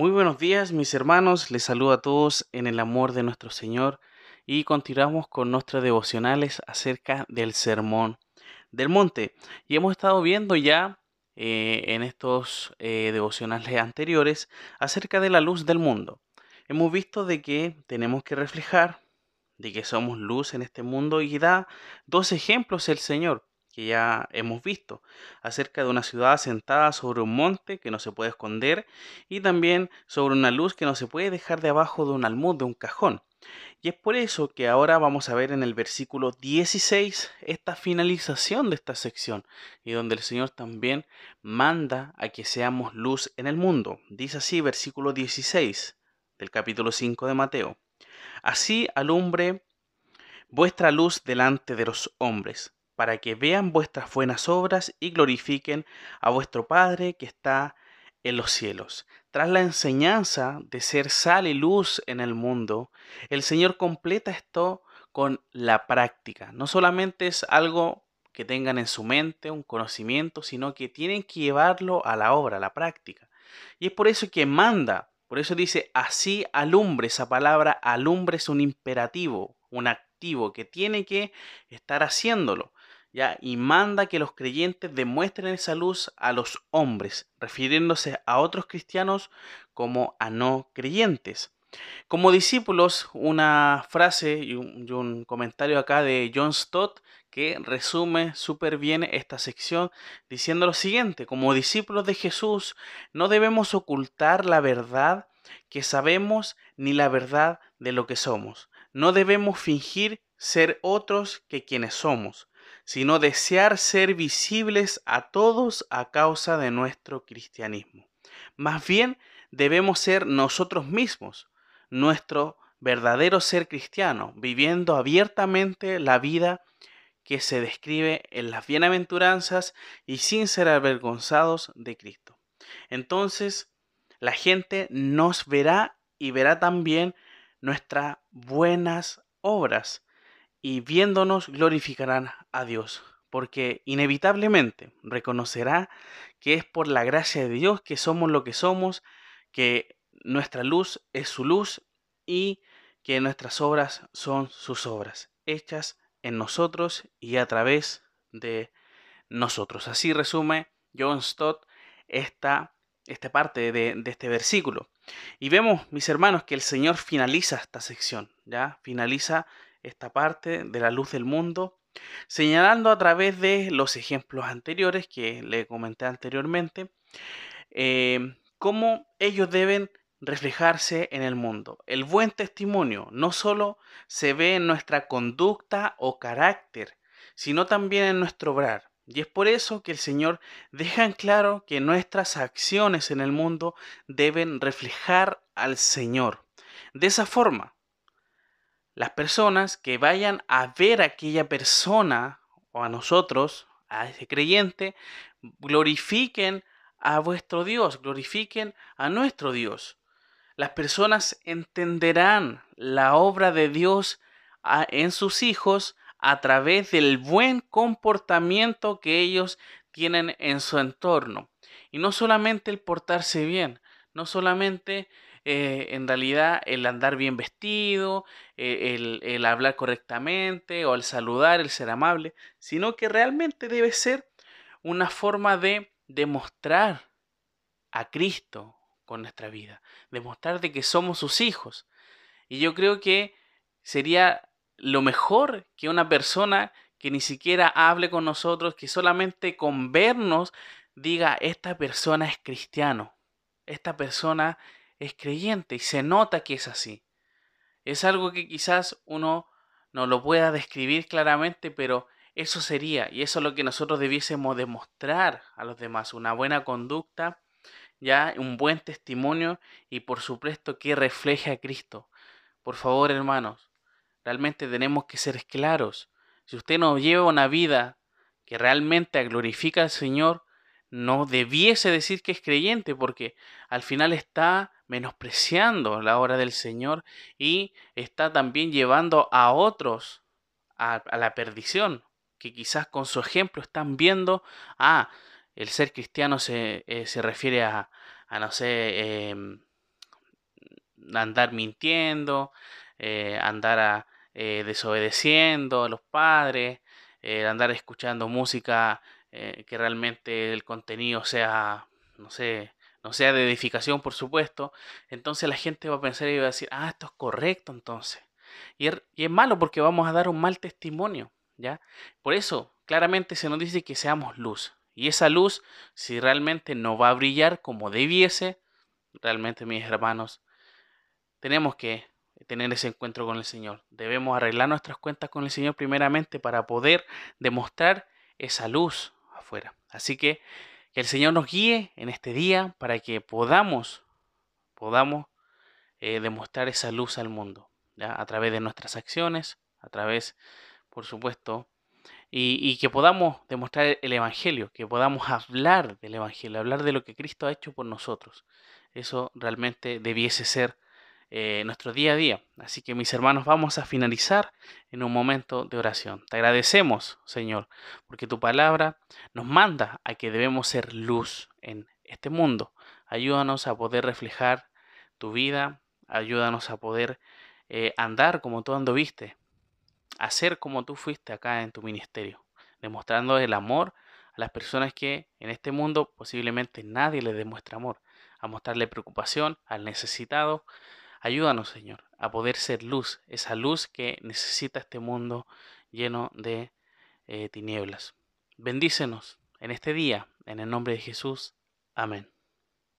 Muy buenos días mis hermanos, les saludo a todos en el amor de nuestro Señor y continuamos con nuestros devocionales acerca del sermón del monte. Y hemos estado viendo ya eh, en estos eh, devocionales anteriores acerca de la luz del mundo. Hemos visto de que tenemos que reflejar, de que somos luz en este mundo y da dos ejemplos el Señor que ya hemos visto, acerca de una ciudad sentada sobre un monte que no se puede esconder y también sobre una luz que no se puede dejar de abajo de un almud, de un cajón. Y es por eso que ahora vamos a ver en el versículo 16 esta finalización de esta sección y donde el Señor también manda a que seamos luz en el mundo. Dice así versículo 16 del capítulo 5 de Mateo. Así alumbre vuestra luz delante de los hombres para que vean vuestras buenas obras y glorifiquen a vuestro Padre que está en los cielos. Tras la enseñanza de ser sal y luz en el mundo, el Señor completa esto con la práctica. No solamente es algo que tengan en su mente, un conocimiento, sino que tienen que llevarlo a la obra, a la práctica. Y es por eso que manda, por eso dice, así alumbre, esa palabra alumbre es un imperativo, un activo que tiene que estar haciéndolo. ¿Ya? y manda que los creyentes demuestren esa luz a los hombres, refiriéndose a otros cristianos como a no creyentes. Como discípulos, una frase y un, comentario acá de John Stott que resume súper bien esta sección diciendo lo siguiente, como discípulos de Jesús no debemos ocultar la verdad que sabemos ni la verdad de lo que somos. No debemos fingir ser otros que quienes somos sino desear ser visibles a todos a causa de nuestro cristianismo. Más bien debemos ser nosotros mismos, nuestro verdadero ser cristiano, viviendo abiertamente la vida que se describe en las bienaventuranzas y sin ser avergonzados de Cristo. Entonces, la gente nos verá y verá también nuestras buenas obras y viéndonos glorificarán a Dios, porque inevitablemente reconocerá que es por la gracia de Dios que somos lo que somos, que nuestra luz es su luz y que nuestras obras son sus obras, hechas en nosotros y a través de nosotros. Así resume John Stott esta, esta parte de, de este versículo. Y vemos, mis hermanos, que el Señor finaliza esta sección, ¿ya? Finaliza esta parte de la luz del mundo, señalando a través de los ejemplos anteriores que le comenté anteriormente, eh, cómo ellos deben reflejarse en el mundo. El buen testimonio no solo se ve en nuestra conducta o carácter, sino también en nuestro obrar. Y es por eso que el Señor deja en claro que nuestras acciones en el mundo deben reflejar al Señor. De esa forma, las personas que vayan a ver a aquella persona o a nosotros, a ese creyente, glorifiquen a vuestro Dios, glorifiquen a nuestro Dios. Las personas entenderán la obra de Dios en sus hijos a través del buen comportamiento que ellos tienen en su entorno. Y no solamente el portarse bien, no solamente eh, en realidad el andar bien vestido, eh, el, el hablar correctamente o el saludar, el ser amable, sino que realmente debe ser una forma de demostrar a Cristo con nuestra vida, demostrar de que somos sus hijos. Y yo creo que sería lo mejor que una persona que ni siquiera hable con nosotros, que solamente con vernos diga, esta persona es cristiano, esta persona es creyente y se nota que es así. Es algo que quizás uno no lo pueda describir claramente, pero eso sería, y eso es lo que nosotros debiésemos demostrar a los demás, una buena conducta, ya un buen testimonio y por supuesto que refleje a Cristo. Por favor, hermanos, realmente tenemos que ser claros. Si usted no lleva una vida que realmente glorifica al Señor, no debiese decir que es creyente, porque al final está menospreciando la obra del Señor y está también llevando a otros a, la perdición, que quizás con su ejemplo están viendo, ah, el ser cristiano se, eh, se refiere a, a, no sé, em, andar mintiendo, eh, andar desobedeciendo a los padres, andar escuchando música que realmente el contenido sea, no sé, no sea de edificación, por supuesto, entonces la gente va a pensar y va a decir, ah, esto es correcto entonces. Y es, y es malo porque vamos a dar un mal testimonio, ¿ya? Por eso, claramente se nos dice que seamos luz. Y esa luz, si realmente no va a brillar como debiese, realmente mis hermanos, tenemos que tener ese encuentro con el Señor. Debemos arreglar nuestras cuentas con el Señor primeramente para poder demostrar esa luz Así que que el Señor nos guíe en este día para que podamos, podamos eh, demostrar esa luz al mundo, a través de nuestras acciones, a través, por supuesto, y, que podamos demostrar el Evangelio, que podamos hablar del Evangelio, hablar de lo que Cristo ha hecho por nosotros. Eso realmente debiese ser eh, nuestro día a día. Así que mis hermanos, vamos a finalizar en un momento de oración. Te agradecemos, Señor, porque tu palabra nos manda a que debemos ser luz en este mundo. Ayúdanos a poder reflejar tu vida, ayúdanos a poder eh, andar como tú anduviste, hacer como tú fuiste acá en tu ministerio, demostrando el amor a las personas que en este mundo posiblemente nadie les demuestra amor, a mostrarle preocupación al necesitado, Ayúdanos, Señor, a poder ser luz, esa luz que necesita este mundo lleno de eh, tinieblas. Bendícenos en este día, en el nombre de Jesús. Amén.